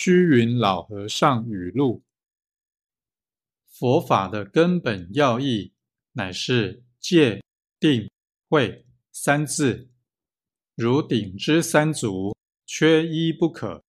虚云老和尚语录佛法的根本要义乃是戒、定、慧三字，如鼎之三足，缺一不可。